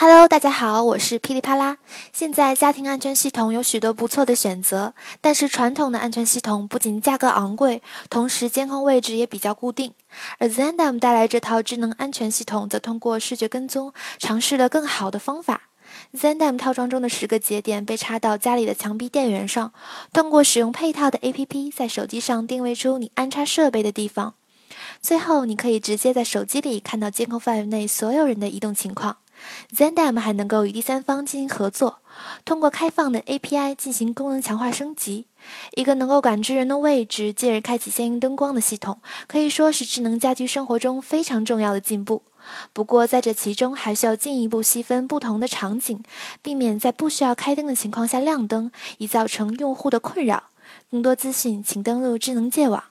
Hello，大家好，我是噼里啪啦。现在家庭安全系统有许多不错的选择，但是传统的安全系统不仅价格昂贵，同时监控位置也比较固定。而 Zendam 带来这套智能安全系统，则通过视觉跟踪，尝试了更好的方法。Zendam 套装中的十个节点被插到家里的墙壁电源上，通过使用配套的 APP，在手机上定位出你安插设备的地方。最后，你可以直接在手机里看到监控范围内所有人的移动情况。Zendam 还能够与第三方进行合作，通过开放的 API 进行功能强化升级。一个能够感知人的位置，进而开启相应灯光的系统，可以说是智能家居生活中非常重要的进步。不过，在这其中还需要进一步细分不同的场景，避免在不需要开灯的情况下亮灯，以造成用户的困扰。更多资讯，请登录智能界网。